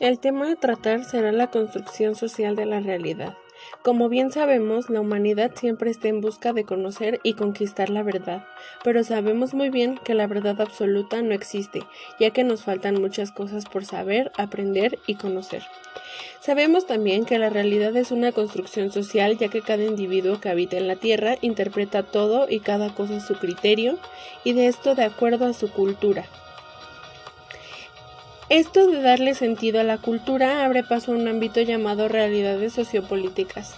El tema a tratar será la construcción social de la realidad. Como bien sabemos, la humanidad siempre está en busca de conocer y conquistar la verdad, pero sabemos muy bien que la verdad absoluta no existe, ya que nos faltan muchas cosas por saber, aprender y conocer. Sabemos también que la realidad es una construcción social, ya que cada individuo que habita en la Tierra interpreta todo y cada cosa a su criterio, y de esto de acuerdo a su cultura, esto de darle sentido a la cultura abre paso a un ámbito llamado realidades sociopolíticas.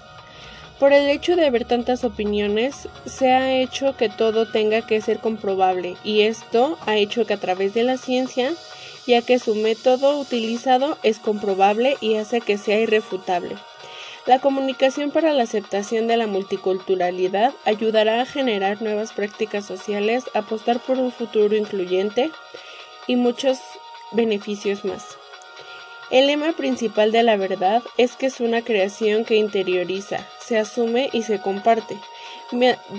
Por el hecho de haber tantas opiniones, se ha hecho que todo tenga que ser comprobable, y esto ha hecho que a través de la ciencia, ya que su método utilizado es comprobable y hace que sea irrefutable. La comunicación para la aceptación de la multiculturalidad ayudará a generar nuevas prácticas sociales, apostar por un futuro incluyente y muchos beneficios más. El lema principal de la verdad es que es una creación que interioriza, se asume y se comparte,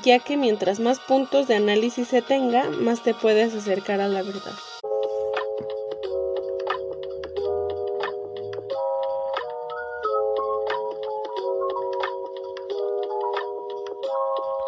ya que mientras más puntos de análisis se tenga, más te puedes acercar a la verdad.